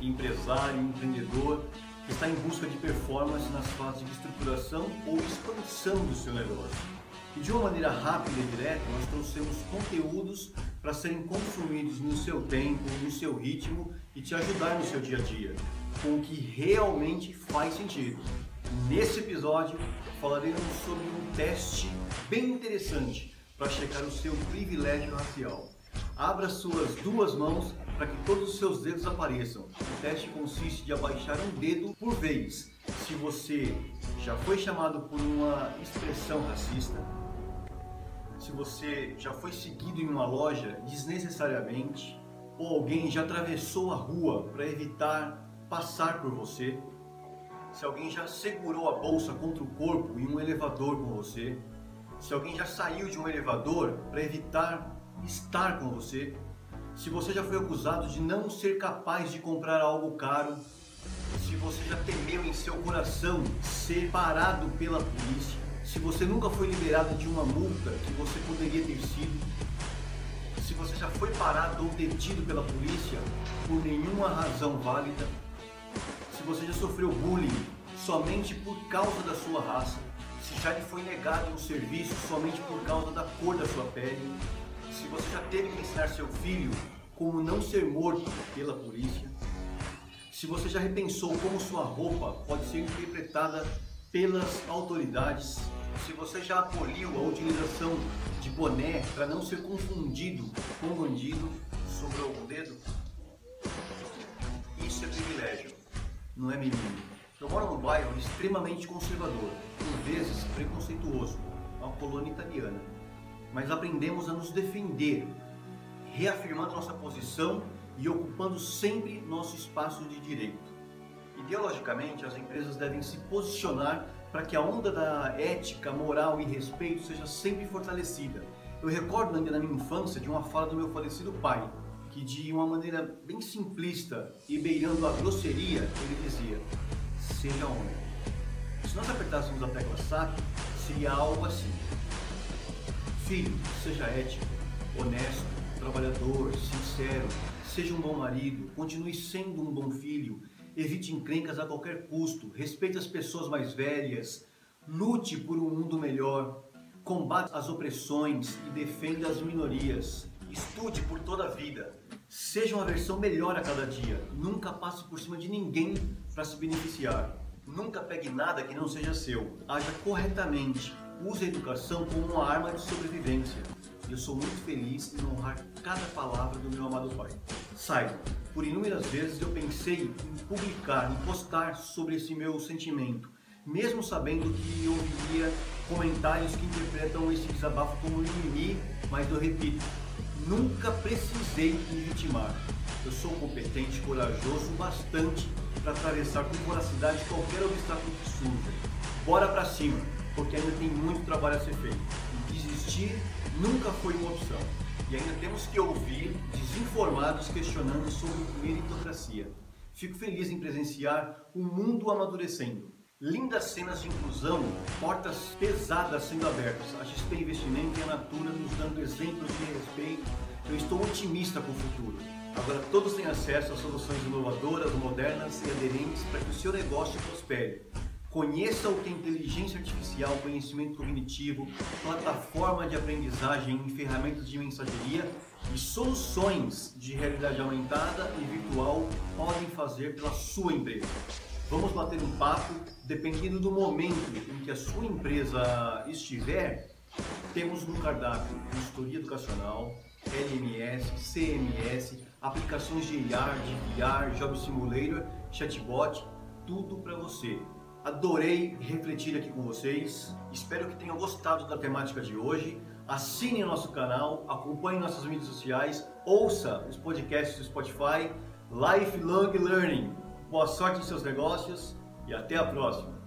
empresário, empreendedor que está em busca de performance nas fases de estruturação ou expansão do seu negócio. E de uma maneira rápida e direta, nós trouxemos conteúdos para serem consumidos no seu tempo, no seu ritmo e te ajudar no seu dia a dia, com o que realmente faz sentido. Nesse episódio falaremos sobre um teste bem interessante para checar o seu privilégio racial. Abra suas duas mãos para que todos os seus dedos apareçam. O teste consiste de abaixar um dedo por vez. Se você já foi chamado por uma expressão racista, se você já foi seguido em uma loja desnecessariamente, ou alguém já atravessou a rua para evitar passar por você, se alguém já segurou a bolsa contra o corpo em um elevador com você, se alguém já saiu de um elevador para evitar estar com você, se você já foi acusado de não ser capaz de comprar algo caro, se você já temeu em seu coração ser parado pela polícia, se você nunca foi liberado de uma multa que você poderia ter sido, se você já foi parado ou detido pela polícia por nenhuma razão válida, se você já sofreu bullying somente por causa da sua raça, se já lhe foi negado um serviço somente por causa da cor da sua pele, se você já teve que ensinar seu filho como não ser morto pela polícia, se você já repensou como sua roupa pode ser interpretada pelas autoridades, se você já aboliu a utilização de boné para não ser confundido com bandido, sobrou um dedo? Isso é privilégio, não é menino. Eu moro num bairro extremamente conservador, por vezes preconceituoso, uma colônia italiana. Mas aprendemos a nos defender, reafirmando nossa posição e ocupando sempre nosso espaço de direito. Ideologicamente, as empresas devem se posicionar para que a onda da ética, moral e respeito seja sempre fortalecida. Eu recordo ainda na minha infância de uma fala do meu falecido pai, que de uma maneira bem simplista e beirando a grosseria, ele dizia: seja homem. Se nós apertássemos a tecla SAP, seria algo assim: Filho, seja ético, honesto, trabalhador, sincero, seja um bom marido, continue sendo um bom filho, evite encrencas a qualquer custo, respeite as pessoas mais velhas, lute por um mundo melhor, combate as opressões e defenda as minorias. Estude por toda a vida. Seja uma versão melhor a cada dia. Nunca passe por cima de ninguém para se beneficiar. Nunca pegue nada que não seja seu. Haja corretamente. Use a educação como uma arma de sobrevivência. Eu sou muito feliz em honrar cada palavra do meu amado Pai. Saiba, por inúmeras vezes eu pensei em publicar, em postar sobre esse meu sentimento, mesmo sabendo que eu ouviria comentários que interpretam esse desabafo como mimimi, mas eu repito, nunca precisei me vitimar. Eu sou competente, corajoso bastante para atravessar com voracidade qualquer obstáculo que surja. Bora para cima, porque ainda tem muito trabalho a ser feito. Desistir nunca foi uma opção. E ainda temos que ouvir desinformados questionando sobre meritocracia. Fico feliz em presenciar o mundo amadurecendo. Lindas cenas de inclusão, portas pesadas sendo abertas, a XP Investimento e a Natura nos dando exemplos de respeito. Eu estou otimista com o futuro. Agora todos têm acesso a soluções inovadoras, modernas e aderentes para que o seu negócio prospere. Conheça o que é inteligência artificial, conhecimento cognitivo, plataforma de aprendizagem ferramentas de mensageria e soluções de realidade aumentada e virtual podem fazer pela sua empresa. Vamos bater um papo, dependendo do momento em que a sua empresa estiver, temos no cardápio consultoria educacional, LMS, CMS, aplicações de IR, de VR, Job Simulator, chatbot, tudo para você. Adorei refletir aqui com vocês. Espero que tenham gostado da temática de hoje. Assine nosso canal, acompanhe nossas mídias sociais, ouça os podcasts do Spotify. Lifelong Learning. Boa sorte em seus negócios e até a próxima.